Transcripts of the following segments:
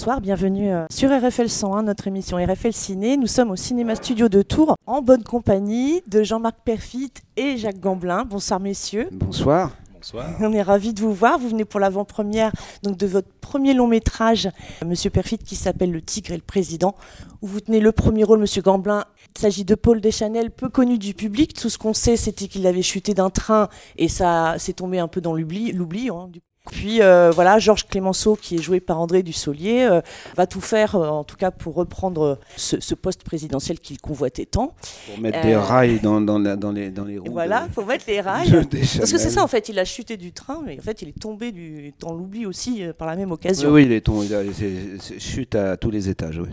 bonsoir, bienvenue euh, sur RFL 101, notre émission RFL Ciné. Nous sommes au Cinéma Studio de Tours, en bonne compagnie de Jean-Marc Perfit et Jacques Gamblin. Bonsoir messieurs. Bonsoir. Bonsoir. On est ravis de vous voir. Vous venez pour l'avant-première donc de votre premier long métrage, Monsieur Perfit, qui s'appelle Le Tigre et le Président, où vous tenez le premier rôle, Monsieur Gamblin. Il s'agit de Paul Deschanel, peu connu du public. Tout ce qu'on sait, c'était qu'il avait chuté d'un train et ça s'est tombé un peu dans l'oubli. l'oubli hein, du puis euh, voilà, Georges Clémenceau, qui est joué par André Dussolier, euh, va tout faire, euh, en tout cas pour reprendre ce, poste présidentiel qu'il convoitait tant. Pour mettre des rails dans, dans, dans, les, dans les roues. Voilà, pour mettre les rails. Parce que c'est ça, en fait, il a chuté du train, mais en fait, il est tombé du, dans l'oubli aussi par la même occasion. Oui, il est tombé, il a, chute à tous les étages, oui.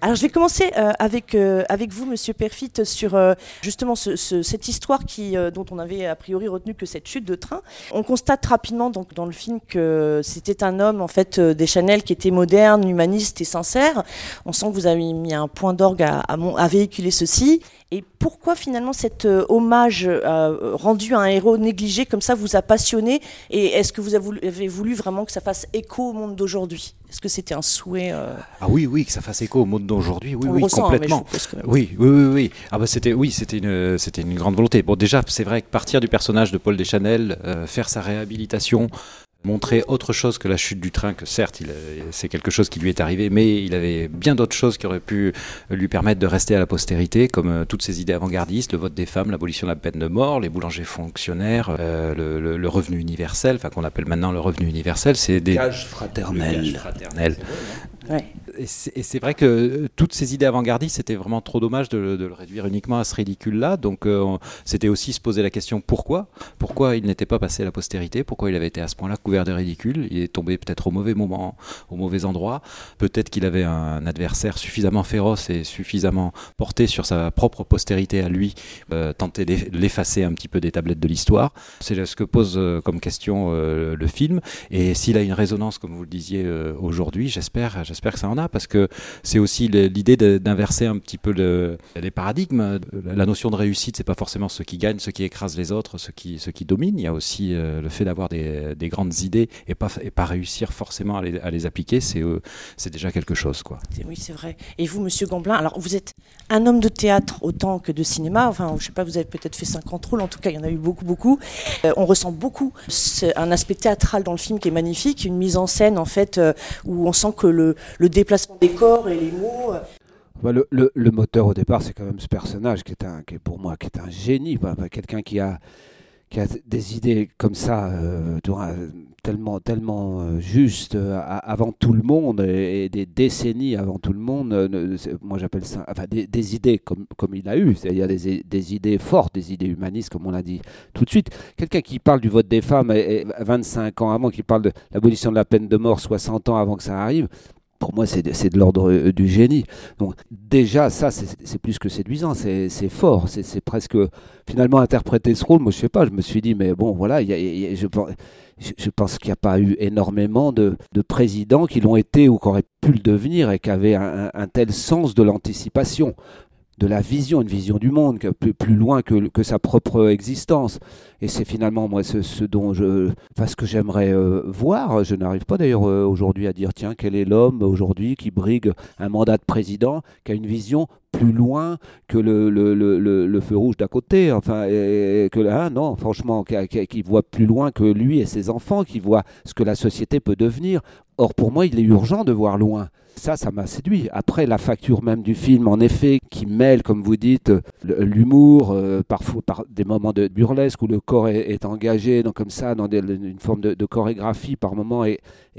Alors je vais commencer euh, avec, euh, avec vous, Monsieur Perfit, sur euh, justement cette histoire qui, dont on avait a priori retenu que cette chute de train. On constate rapidement donc, dans le film que c'était un homme, en fait, des Chanel qui était moderne, humaniste et sincère. On sent que vous avez mis un point d'orgue à, à, véhiculer ceci. Et pourquoi finalement cet hommage rendu à un héros négligé comme ça vous a passionné Et est-ce que vous avez voulu vraiment que ça fasse écho au monde d'aujourd'hui? Est-ce que c'était un souhait euh? Ah oui, oui, que ça fasse écho au monde d'aujourd'hui. Oui, oui, hein, complètement. oui, oui, oui, oui. Ah bah c'était, oui, c'était une, c'était une grande volonté. Bon, déjà, c'est vrai que partir du personnage de Paul Deschanel, euh, faire sa réhabilitation, montrer autre chose que la chute du train, que certes, c'est quelque chose qui lui est arrivé, mais il avait bien d'autres choses qui auraient pu lui permettre de rester à la postérité, comme euh, toutes ces idées avant-gardistes, le vote des femmes, l'abolition de la peine de mort, les boulangers fonctionnaires, euh, le, revenu universel, enfin qu'on appelle maintenant le revenu universel, c'est des... Gage fraternel. fraternel. Et c'est vrai que euh, toutes ces idées avant-gardistes, c'était vraiment trop dommage de, le réduire uniquement à ce ridicule-là. Donc euh, c'était aussi se poser la question pourquoi? Pourquoi il n'était pas passé à la postérité? Pourquoi il avait été à ce point-là couvert de ridicule Il est tombé peut-être au mauvais moment, au mauvais endroit. Peut-être qu'il avait un adversaire suffisamment féroce et suffisamment porté sur sa propre postérité à lui, euh, tenter l'effacer un petit peu des tablettes de l'histoire. C'est ce que pose comme question le film. Et s'il a une résonance, comme vous le disiez aujourd'hui, j'espère j'espère que ça en a, parce que c'est aussi l'idée d'inverser un petit peu le, les paradigmes. La notion de réussite, c'est pas forcément ce qui gagne, ce qui écrase les autres, ce qui, ce qui domine. Il y a aussi euh, le fait d'avoir des, des, grandes idées et pas, et pas réussir forcément à les, appliquer, c'est euh, c'est déjà quelque chose. Quoi. Oui, c'est vrai. Et vous, Monsieur Gamblin, alors vous êtes un homme de théâtre autant que de cinéma. Enfin, je sais pas, vous avez peut-être fait 50 rôles, en tout cas, il y en a eu beaucoup, beaucoup. Euh, on ressent beaucoup un aspect théâtral dans le film qui est magnifique, une mise en scène, en fait, où on sent que le, le déplacement corps et les mots. Euh. Bah, le, moteur au départ, c'est quand même ce personnage qui est, un, qui est pour moi qui est un génie, quelqu'un qui a, qui a des idées comme ça, euh, tellement, tellement euh, justes avant tout le monde et, des décennies avant tout le monde. moi, j'appelle ça, enfin, des, idées comme, comme il a eu, c'est-à-dire des, des, idées fortes, des idées humanistes, comme on l'a dit tout de suite. Quelqu'un qui parle du vote des femmes et, 25 ans avant, qui parle de l'abolition de la peine de mort 60 ans avant que ça arrive pour moi, c'est de, l'ordre euh, du génie. Donc déjà, ça, c'est plus que séduisant, c'est fort, c'est presque finalement interpréter ce rôle. Moi, je sais pas, je me suis dit, mais bon, voilà, je, je, pense qu'il n'y a pas eu énormément de, présidents qui l'ont été ou qui auraient pu le devenir et qui avaient un tel sens de l'anticipation de la vision, une vision du monde, plus, plus loin que, que, sa propre existence. Et c'est finalement moi ce, dont je, enfin, que j'aimerais euh, voir. Je n'arrive pas d'ailleurs euh, aujourd'hui à dire tiens quel est l'homme aujourd'hui qui brigue un mandat de président, qui a une vision plus loin que le, le, le, le feu rouge d'à côté. Enfin, que hein, non, franchement, qui, voit plus loin que lui et ses enfants, qui voit ce que la société peut devenir. Or pour moi, il est urgent de voir loin. Ça, ça m'a séduit. Après, la facture même du film, en effet, qui mêle, comme vous dites, l'humour, euh, parfois par des moments de burlesque où le est, engagé, comme ça, dans une forme de, chorégraphie par moment, et,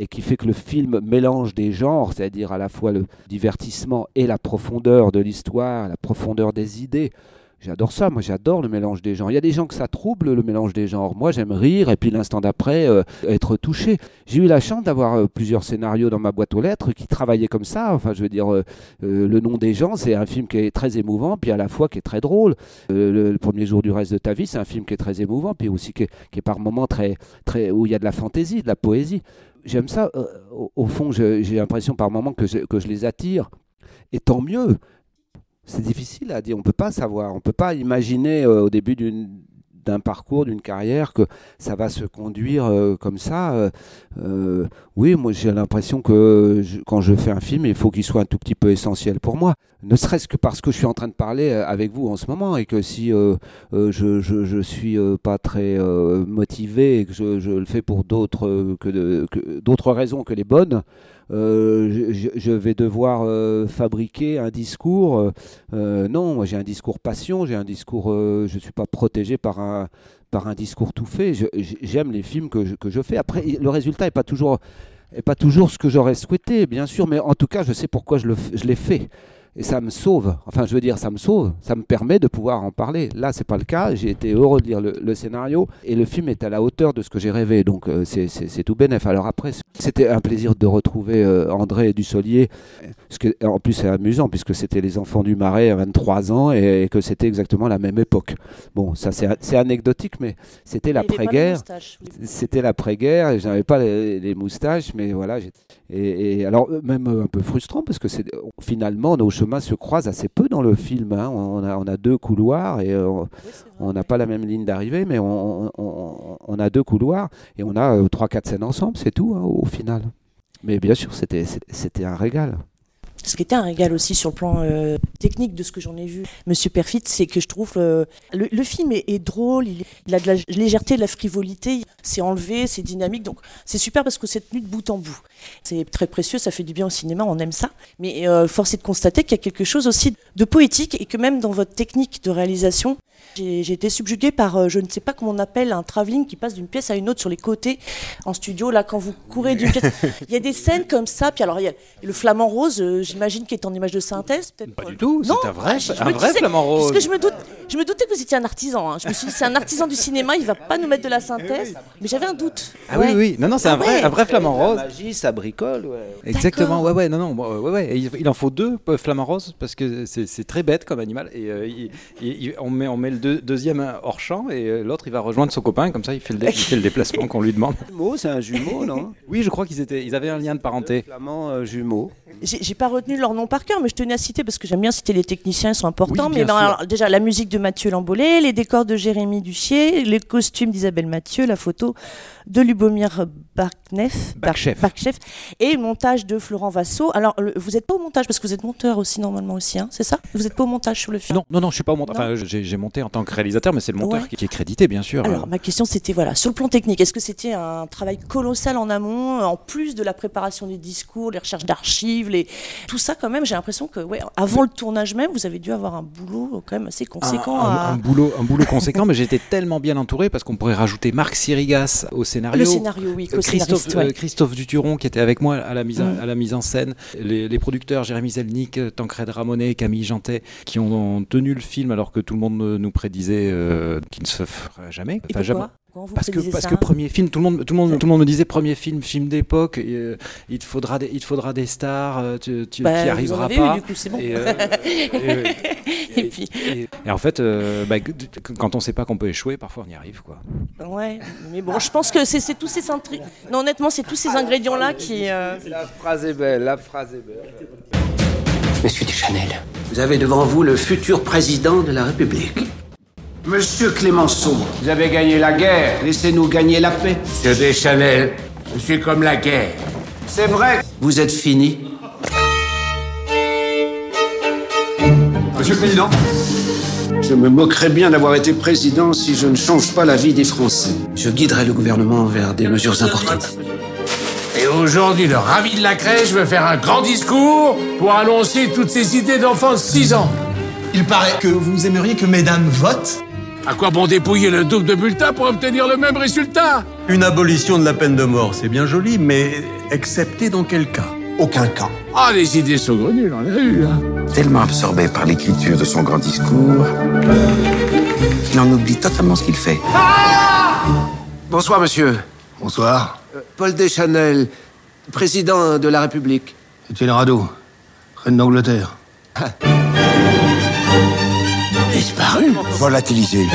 qui fait que le film mélange des genres, c'est-à-dire à la fois le divertissement et la profondeur de l'histoire, la profondeur des idées. J'adore ça, moi j'adore le mélange des genres. Il y a des gens que ça trouble le mélange des genres. Moi j'aime rire et puis l'instant d'après euh, être touché. J'ai eu la chance d'avoir euh, plusieurs scénarios dans ma boîte aux lettres qui travaillaient comme ça. Enfin je veux dire, euh, Le nom des gens c'est un film qui est très émouvant puis à la fois qui est très drôle. Le, premier jour du reste de ta vie c'est un film qui est très émouvant puis aussi qui est, par moments très, où il y a de la fantaisie, de la poésie. J'aime ça. Au, fond j'ai l'impression par moments que je les attire. Et tant mieux c'est difficile à dire. On ne peut pas savoir. On ne peut pas imaginer euh, au début d'un parcours, d'une carrière, que ça va se conduire euh, comme ça. Euh, oui, moi j'ai l'impression que quand je fais un film, il faut qu'il soit un tout petit peu essentiel pour moi. Ne serait-ce que parce que je suis en train de parler avec vous en ce moment et que si je, je, suis pas très motivé et que je, le fais pour d'autres que d'autres raisons que les bonnes, euh, je, vais devoir euh, fabriquer un discours. Euh, non, moi j'ai un discours passion, j'ai un discours, je ne suis pas protégé par un, par un discours tout fait. J'aime les films que je, que je, fais. Après, le résultat n'est pas toujours, pas toujours ce que j'aurais souhaité, bien sûr, mais en tout cas, je sais pourquoi je l'ai fait et ça me sauve. Enfin, je veux dire, ça me sauve. Ça me permet de pouvoir en parler. Là, c'est pas le cas. J'ai été heureux de lire le, scénario et le film est à la hauteur de ce que j'ai rêvé. Donc, euh, c'est tout bénéf. Alors après, c'était un plaisir de retrouver euh, André Dussolier. Ce que, en plus, c'est amusant puisque c'était les enfants du Marais à 23 ans et, que c'était exactement la même époque. Bon, ça c'est anecdotique, mais c'était l'après-guerre. C'était l'après-guerre n'avais pas les, moustaches, mais voilà. Et, et, alors, même un peu frustrant parce que c'est finalement nos se croisent assez peu dans le film. Hein. On, a, on, a, deux couloirs et euh, on n'a pas la même ligne d'arrivée, mais on, on, a deux couloirs et on a euh, trois, quatre scènes ensemble, c'est tout hein, au final. Mais bien sûr, c'était un régal. Ce qui était un régal aussi sur le plan euh, technique de ce que j'en ai vu, Monsieur Perfit, c'est que je trouve le, le, film est, drôle, il, a de la légèreté, de la frivolité, c'est enlevé, c'est dynamique, donc c'est super parce que c'est tenu de bout en bout. C'est très précieux, ça fait du bien au cinéma, on aime ça. Mais euh, force est de constater qu'il y a quelque chose aussi de poétique et que même dans votre technique de réalisation, j'ai été subjuguée par, euh, je ne sais pas comment on appelle, un travelling qui passe d'une pièce à une autre sur les côtés en studio. Là, quand vous courez d'une pièce, il y a des scènes comme ça. Puis alors, il y a le flamant rose, euh, j'imagine, qui est en image de synthèse. Pas du tout, c'est un vrai, un vrai flamant rose. Parce que je me, doute, je me doutais que vous étiez un artisan. Hein. Je me suis dit, c'est un artisan du cinéma, il va pas nous mettre de la synthèse. Mais j'avais un doute. Ah oui, oui. Non, non, c'est un, ah vrai, un vrai flamant rose. La magie, ça bricole. Ouais. Exactement, ouais, ouais, non, non, ouais, ouais. il en faut deux flamants roses parce que c'est très bête comme animal. Et euh, on, met, on met le deuxième hors champ et euh, l'autre il va rejoindre son copain, comme ça il fait le, fait le déplacement qu'on lui demande. C'est un jumeau, non? Oui, je crois qu'ils étaient, ils avaient un lien de parenté. Flamand euh, jumeau. J'ai pas retenu leur nom par cœur, mais je tenais à citer parce que j'aime bien citer les techniciens, ils sont importants. mais ben, déjà la musique de Mathieu Lambolé, les décors de Jérémy Duchier, les costumes d'Isabelle Mathieu, la photo de Lubomir Baknef, Bakchef. et montage de Florent Vassot. Alors, vous n'êtes pas au montage parce que vous êtes monteur aussi normalement aussi, hein, c'est ça? Vous n'êtes pas au montage sur le film? Non, non, non, je suis pas au montage. Enfin, j'ai monté en tant que réalisateur, mais c'est le monteur qui, est crédité, bien sûr. Alors, ma question c'était voilà, sur le plan technique, est-ce que c'était un travail colossal en amont, en plus de la préparation des discours, les recherches d'archives, les... tout ça quand même J'ai l'impression que, ouais, avant le tournage même, vous avez dû avoir un boulot quand même assez conséquent. Un, boulot, un boulot conséquent, mais j'étais tellement bien entouré parce qu'on pourrait rajouter Marc Sirigas au scénario. Le scénario, oui. Christophe, euh, Christophe Duturon qui était avec moi à la mise, mm. à la mise en scène. Les, producteurs Jérémy Zelnik, Tancred Ramonet, Camille Jantet qui ont, tenu le film alors que tout le monde nous prédisait euh, qu'il ne se ferait jamais. Jamais parce que parce que premier film, tout le monde tout le monde tout le monde me disait premier film, film d'époque, euh, il te faudra des il te faudra des stars, euh, tu tu bah, arriveras pas. du coup, c'est bon. Et, euh, et, puis et, en fait, bah, quand on sait pas qu'on peut échouer, parfois on y arrive quoi. Ouais, mais bon, je pense que c'est tous ces non honnêtement, c'est tous ces ingrédients là qui. La phrase est belle, la phrase est belle. Monsieur Duchanel, vous avez devant vous le futur président de la République. Monsieur Clémenceau, vous avez gagné la guerre, laissez-nous gagner la paix. Monsieur Deschanel, je suis comme la guerre. C'est vrai, vous êtes fini. Monsieur le Président Je me moquerais bien d'avoir été président si je ne change pas la vie des Français. Je guiderai le gouvernement vers des mesures importantes. Et aujourd'hui, le ravi de la crèche veut faire un grand discours pour annoncer toutes ces idées d'enfants de 6 ans. Il paraît que vous aimeriez que mesdames votent à quoi bon dépouiller le double de bulletin pour obtenir le même résultat? Une abolition de la peine de mort, c'est bien joli, mais excepté dans quel cas? Aucun cas. Ah, les idées saugrenues, on a eu, hein. Tellement absorbé par l'écriture de son grand discours qu'il en oublie totalement ce qu'il fait. Ah Bonsoir, monsieur. Bonsoir. Euh, Paul Deschanel, président de la République. Étienne Rado, reine d'Angleterre? Ah disparu. Volatilisé.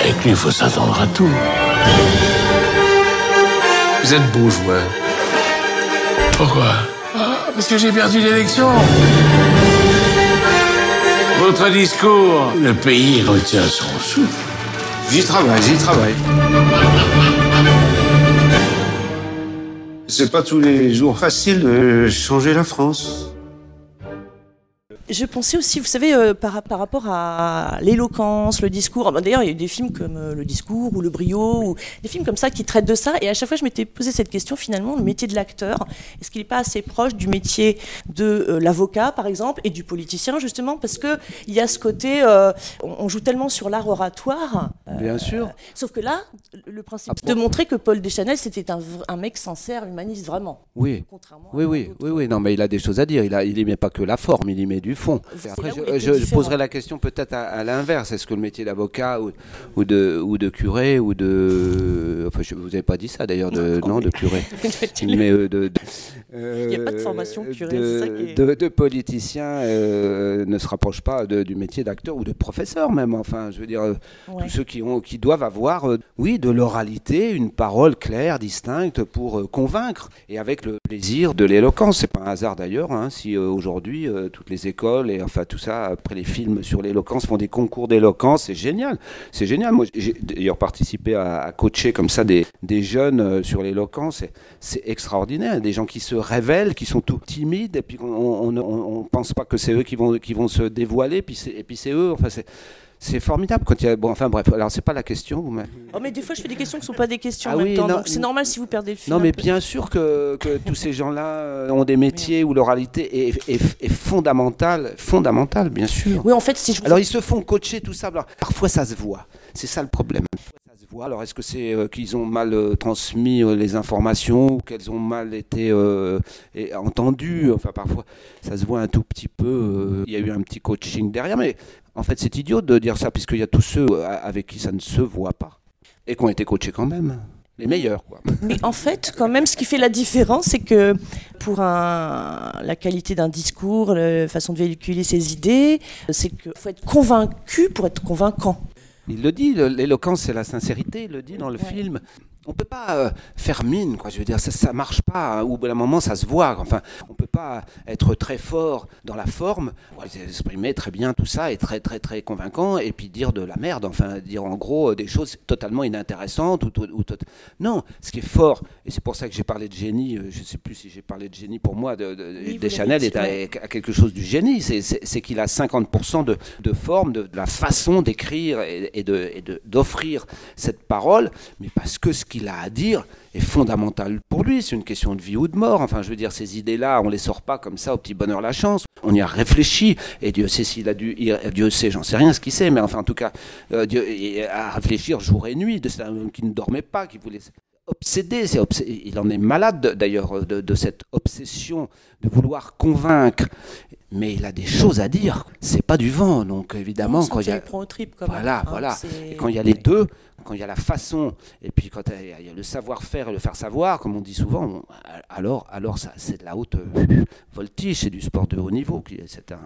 Avec lui, il faut s'attendre à tout. Vous êtes beau joueur. Pourquoi? Ah, Parce que j'ai perdu l'élection. Votre discours, le pays retient son souffle. J'y travaille, j'y travaille. C'est pas tous les jours facile de changer la France. Je pensais aussi, vous savez, euh, par, par rapport à l'éloquence, le discours. Bah, D'ailleurs, il y a eu des films comme euh, Le Discours ou Le Brio, ou des films comme ça qui traitent de ça. Et à chaque fois, je m'étais posé cette question finalement, le métier de l'acteur, est-ce qu'il n'est pas assez proche du métier de euh, l'avocat, par exemple, et du politicien, justement, parce que il y a ce côté, on, on joue tellement sur l'art oratoire. Bien sûr. Sauf que là, le principe, Ah, de bon. montrer que Paul Deschanel, c'était un, mec sincère, humaniste, vraiment. Oui. Contrairement Oui, à oui, oui, oui, non, mais il a des choses à dire. Il, a, il y met pas que la forme, il y met du fond. Après, je, poserai la question peut-être à, à l'inverse. Est-ce que le métier d'avocat ou, ou de, ou de curé ou de. Enfin, je, vous n'avez pas dit ça d'ailleurs, de, non, de curé. mais euh, de. de- Il y a pas de formation euh, curé, de, ça qui est- de, de politicien euh, ne se rapproche pas du métier d'acteur ou de professeur même. Enfin, je veux dire, Ouais. tous ceux qui, ont, qui doivent avoir, oui, de l'oralité, une parole claire, distincte pour convaincre et avec le plaisir de l'éloquence. C'est pas un hasard d'ailleurs hein, si aujourd'hui toutes les écoles et enfin tout ça, après les films sur l'éloquence font des concours d'éloquence. C'est génial. C'est génial. Moi, j'ai d'ailleurs participé à, coacher comme ça des, des jeunes euh, sur l'éloquence. C'est- extraordinaire. Des gens qui se révèlent, qui sont tout timides et puis on, on pense pas que c'est eux qui vont, qui vont se dévoiler puis et puis c'est eux. Enfin, c'est. C'est formidable quand il y a. Bon, enfin bref, alors c'est pas la question. M'avez- Oh, mais des fois, je fais des questions qui ne sont pas des questions Ah en même oui, temps. non, donc c'est normal si vous perdez le fil. Non, mais bien sûr que, que tous ces gens-là euh, ont des métiers où l'oralité est, est, est fondamentale, fondamentale, bien sûr. Oui, en fait, si je vous Alors ils se font coacher tout ça. Alors, parfois ça se voit. C'est ça le problème. Parfois, ça se voit. Alors est-ce que c'est euh, qu'ils ont mal euh, transmis euh, les informations ou qu'elles ont mal été entendues? Enfin parfois ça se voit un tout petit peu. Il y a eu un petit coaching derrière, mais en fait c'est idiot de dire ça puisqu'il y a tous ceux euh, avec qui ça ne se voit pas et qui ont été coachés quand même. Les meilleurs quoi. Mais en fait, quand même, ce qui fait la différence, c'est que pour un, la qualité d'un discours, la façon de véhiculer ses idées, c'est qu'il faut être convaincu pour être convaincant. Il le dit, l'éloquence c'est la sincérité, il le dit dans le Ouais. film. On peut pas euh, faire mine, quoi. Je veux dire, ça, ça marche pas. hein. Au bout d'un moment, ça se voit. Enfin, on peut pas être très fort dans la forme, exprimer très bien tout ça et très très très convaincant, et puis dire de la merde. Enfin, dire en gros euh, des choses totalement inintéressantes ou, ou- ou non. Ce qui est fort, et c'est pour ça que j'ai parlé de génie. euh, Je sais plus si j'ai parlé de génie pour moi. De, de- Oui, Deschanel est à, quelque chose du génie. C'est- qu'il a 50% de, de forme, de, de la façon d'écrire et, et d'offrir cette parole, mais parce que ce qu'il a à dire est fondamental pour lui. C'est une question de vie ou de mort. Enfin, je veux dire, ces idées-là, on les sort pas comme ça au petit bonheur la chance. On y a réfléchi, et Dieu sait s'il a dû, il- Dieu sait, j'en sais rien ce qu'il sait, mais enfin, en tout cas, euh, Dieu a à réfléchir jour et nuit. De un homme qui ne dormait pas, qui voulait obsédé, c'est obs- il en est malade de- d'ailleurs de, de cette obsession de vouloir convaincre, mais il a des choses à dire. C'est pas du vent, donc évidemment On quand il y ça a prend au trip, quand même, voilà, hein, voilà, et quand il y a les deux, quand il y a la façon, et puis quand il y a- le savoir-faire et le faire savoir, comme on dit souvent, on- alors, alors ça, c'est de la haute voltige, c'est du sport de haut niveau, c'est un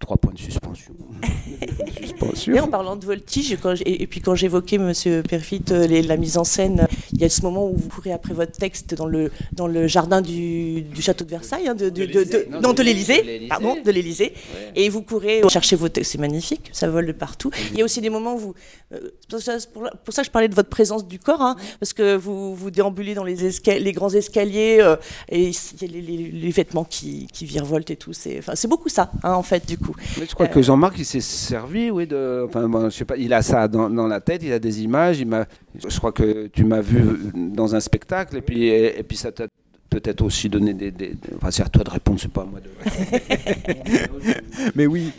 trois points de suspension. suspension. Et en parlant de voltige, quand j'- et, et puis quand j'évoquais, Monsieur Perfit, euh, les- la mise en scène, il y a ce moment où vous courez après votre texte dans le, dans le jardin du, du château de Versailles, hein, de, de, Non, de l'Élysée. l'Élysée, De l'Élysée. pardon, de l'Élysée, et vous courez chercher vos textes, c'est magnifique, ça vole de partout. Il y a aussi des moments où vous, euh, c'est pour ça, pour, ça que je parlais de votre présence du corps, hein, parce que vous, vous déambulez dans les, esca- les grands escaliers, euh, et il y a les, les- les vêtements qui, qui virevoltent et tout, c'est beaucoup ça, hein, en fait, du coup. Mais je crois que Jean-Marc, il s'est servi, oui, de. Enfin, bon, je sais pas, il a ça dans, dans la tête, il a des images. Il je crois que tu m'as vu dans un spectacle, et puis, et, et puis ça t'a peut-être aussi donné des. des- des- enfin, c'est à toi de répondre, c'est pas à moi de. Mais oui.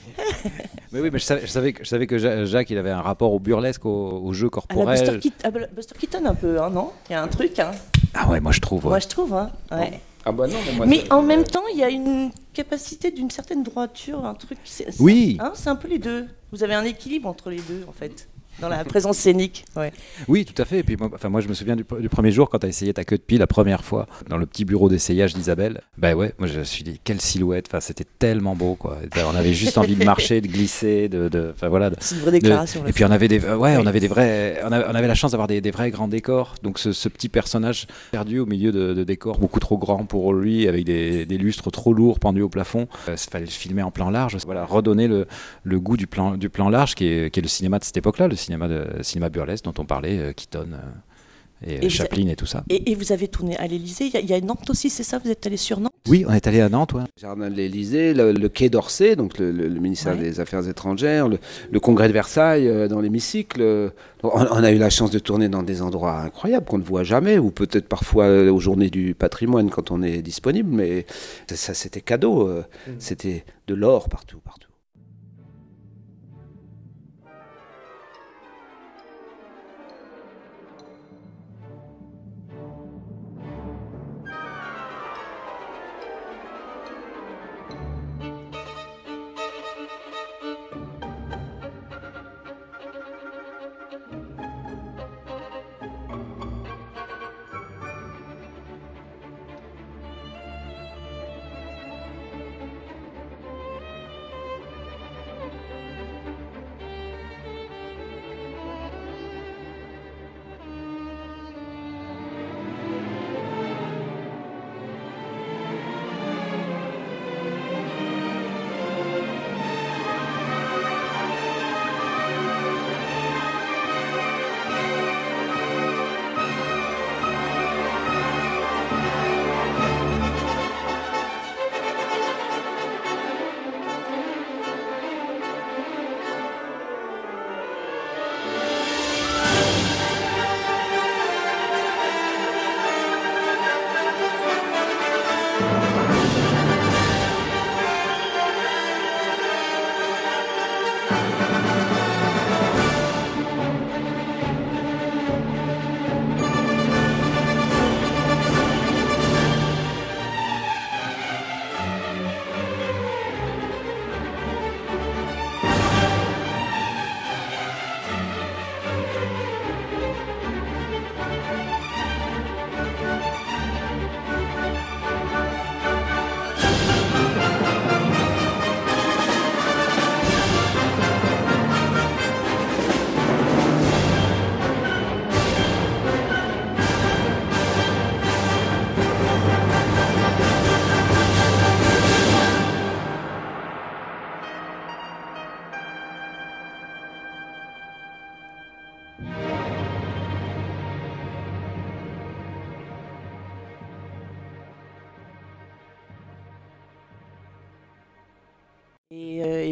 mais oui, mais je savais, je savais que, je savais que Ja- Jacques, il avait un rapport au burlesque, au, au jeu À la Buster, corporel. À la Buster Keaton un peu, hein, non? Il y a un truc, hein. Ah ouais, moi je trouve. ouais. moi je trouve. Hein. Ouais. Ah bah non, mais moi. Mais en même temps, il y a une capacité d'une certaine droiture, un truc. Oui. hein, c'est un peu les deux. Vous avez un équilibre entre les deux, en fait, dans la présence scénique. Ouais. Oui, tout à fait. Et puis moi, enfin, moi je me souviens du, du premier jour quand tu as essayé ta queue de pie la première fois dans le petit bureau d'essayage d'Isabelle. Ben ouais, moi je me suis dit, quelle silhouette. Enfin, c'était tellement beau, quoi. On avait juste envie de marcher, de glisser, de. de- Enfin voilà. C'est une vraie déclaration. et puis on avait des, ouais, Oui. on avait des vrais, on avait, on avait la chance d'avoir des, des vrais grands décors. Donc ce, ce petit personnage perdu au milieu de, de décors beaucoup trop grands pour lui, avec des, des lustres trop lourds pendus au plafond. Il fallait le filmer en plan large. Voilà, redonner le, le goût du plan, du plan large qui est, qui est le cinéma de cette époque-là, le cinéma de, cinéma burlesque dont on parlait, Keaton et, Et vous Chaplin et tout ça. Et, et vous avez tourné à l'Elysée. Il y, a- il y a Nantes aussi, c'est ça? Vous êtes allé sur Nantes? Oui, on est allé à Nantes, ouais. Jardin de l'Élysée, le, le Quai d'Orsay, donc le, le- le ministère Ouais. des Affaires étrangères, le, le Congrès de Versailles euh, dans l'hémicycle. euh, On, on a eu la chance de tourner dans des endroits incroyables qu'on ne voit jamais, ou peut-être parfois euh, aux journées du patrimoine quand on est disponible, mais ça, ça, c'était cadeau. euh, C'était de l'or partout, partout.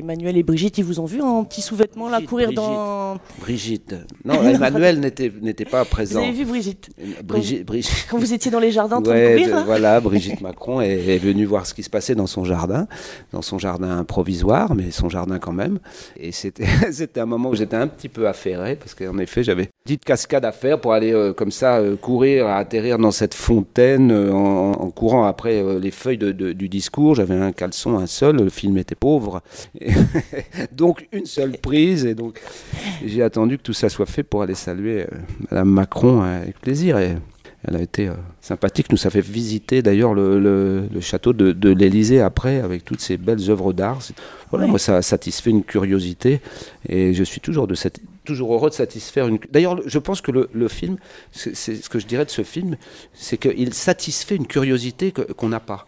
Emmanuel et Brigitte, ils vous ont vu en petit sous-vêtement là courir Brigitte. dans. Brigitte. Non, Emmanuel n'était pas Vous présent. avez vu Brigitte Brigitte, Brigitte. quand vous étiez dans les jardins en train Ouais, de courir de- voilà, Brigitte Macron est, est venue voir ce qui se passait dans son jardin, dans son jardin provisoire, mais son jardin quand même. Et c'était c'était un moment où j'étais un petit peu affairé, parce qu'en effet, j'avais une petite cascade à faire pour aller euh, comme ça euh, courir, atterrir dans cette fontaine euh, en, en courant après les feuilles de- de- du discours. J'avais un caleçon, un seul, le film était pauvre. Et donc une seule prise, et donc j'ai attendu que tout ça soit fait pour aller saluer euh, Madame Macron euh, avec plaisir. Et elle a été euh, sympathique. Nous a fait visiter d'ailleurs le, le- le château de, de l'Élysée après, avec toutes ces belles œuvres d'art. Voilà, Ouais. moi, ça a satisfait une curiosité, et je suis toujours, de cette, toujours heureux de satisfaire une. D'ailleurs, je pense que le, le film, c'est ce que je dirais de ce film, c'est qu'il satisfait une curiosité qu'on n'a pas.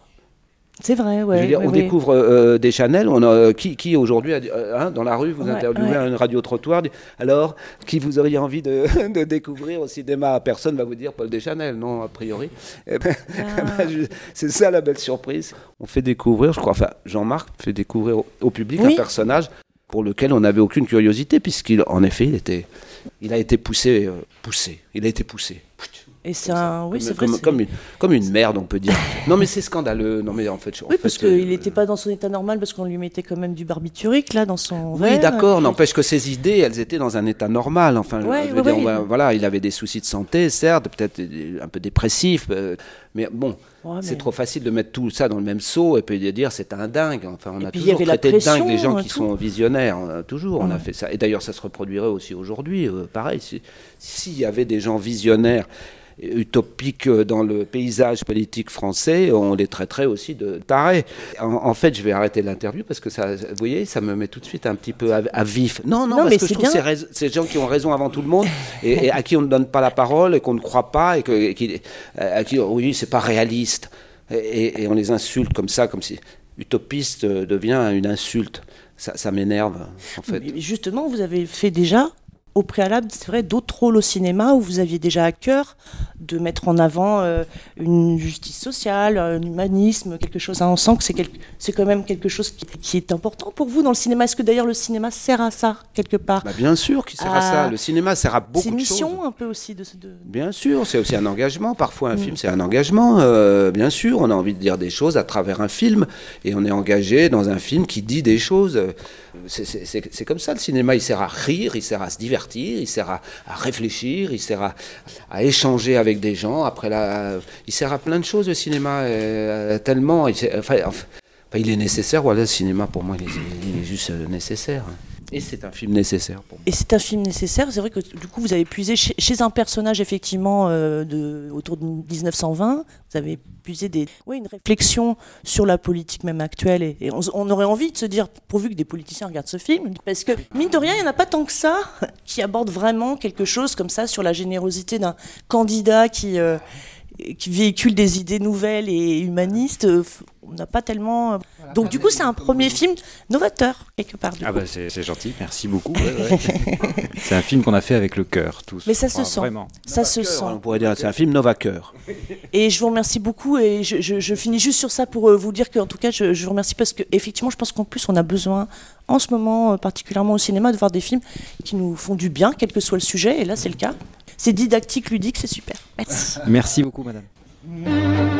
C'est vrai, Je ouais. veux dire, ouais, on ouais. découvre euh, des Chanel. On a, euh, qui, qui aujourd'hui, euh, hein, dans la rue, vous interviewez ouais. un radio-trottoir, dit, alors, qui vous auriez envie de, de découvrir au cinéma? Personne va vous dire Paul Deschanel, non, a priori. Eh ben, Ah. ben, je- c'est ça la belle surprise. On fait découvrir, je crois, enfin, Jean-Marc fait découvrir au, au public Oui. un personnage pour lequel on n'avait aucune curiosité, puisqu'il, en effet, il était, il a été poussé, euh, poussé. Il a été poussé. Et c'est un. Oui, comme, c'est vrai. comme, c'est- comme une, comme une merde, on peut dire. non, mais c'est scandaleux. Non, mais en fait, en Oui, parce euh, qu'il n'était pas dans son état normal, parce qu'on lui mettait quand même du barbiturique là dans son Oui, d'accord. N'empêche que ses idées, elles étaient dans un état normal. Enfin, je- Ouais, je veux ouais, dire, ouais. on va- voilà, il avait des soucis de santé, certes, peut-être euh, un peu dépressif, euh, mais bon, Ouais, mais- c'est trop facile de mettre tout ça dans le même seau et puis de dire c'est un dingue. Enfin, on Et a toujours traité de dingue les gens qui tout. sont visionnaires. euh, toujours, on a fait ça. Et d'ailleurs, ça se reproduirait aussi aujourd'hui. euh, pareil, si- s'il y avait des gens visionnaires utopiques euh, dans le paysage politique français, on les traiterait aussi de tarés. En, en fait, je vais arrêter l'interview parce que ça, vous voyez, ça me met tout de suite un petit peu à, à vif. Non, non, Non, parce mais que je trouve bien. des gens qui ont raison avant tout le monde et, et à qui on ne donne pas la parole et qu'on ne croit pas et, que, et qui, à qui, oui, c'est pas réaliste. Et, on les insulte comme ça, comme si utopiste euh, devient une insulte. Ça, m'énerve, en fait. Justement, vous avez fait déjà au préalable, c'est vrai, d'autres rôles au cinéma où vous aviez déjà à cœur de mettre en avant euh, une justice sociale, un humanisme, quelque chose. Hein. On sent que c'est, c'est quand même quelque chose qui, est important pour vous dans le cinéma. Est-ce que d'ailleurs le cinéma sert à ça quelque part? Bah Bien sûr qu'il sert à, ça. Le cinéma sert à beaucoup de choses. C'est une mission un peu aussi de, de... Bien sûr, c'est aussi un engagement. Parfois un mm. film c'est un engagement. Euh, bien sûr, on a envie de dire des choses à travers un film et on est engagé dans un film qui dit des choses. C'est, comme ça le cinéma. Il sert à rire, il sert à se divertir, il sert à, réfléchir, il sert à, échanger avec des gens. Après, là, il sert à plein de choses le cinéma, euh, tellement. Enfin, il est nécessaire. Voilà, le cinéma pour moi, il est, juste nécessaire. Et c'est un film nécessaire pour moi. Et c'est un film nécessaire. C'est vrai que du coup, vous avez puisé chez, un personnage, effectivement, euh, de, autour de 1920. Vous avez puisé des, ouais, une réflexion sur la politique même actuelle. Et, on, aurait envie de se dire, pourvu que des politiciens regardent ce film, parce que, mine de rien, il n'y en a pas tant que ça qui aborde vraiment quelque chose comme ça sur la générosité d'un candidat qui. Euh, qui véhicule des idées nouvelles et humanistes, euh, on n'a pas tellement. Euh, donc du coup, c'est un premier film novateur quelque part. ah bah c'est gentil, merci beaucoup. c'est un film qu'on a fait avec le cœur, tous. Mais ça se sent. Vraiment. Ça se sent. On pourrait dire c'est un film novateur. Et je vous remercie beaucoup et je, finis juste sur ça pour euh, vous dire qu'en tout cas, je, je, vous remercie parce que effectivement, je pense qu'en plus, on a besoin en ce moment, particulièrement au cinéma, de voir des films qui nous font du bien, quel que soit le sujet. Et là, c'est le cas. C'est didactique, ludique, c'est super. Merci. Merci beaucoup, madame.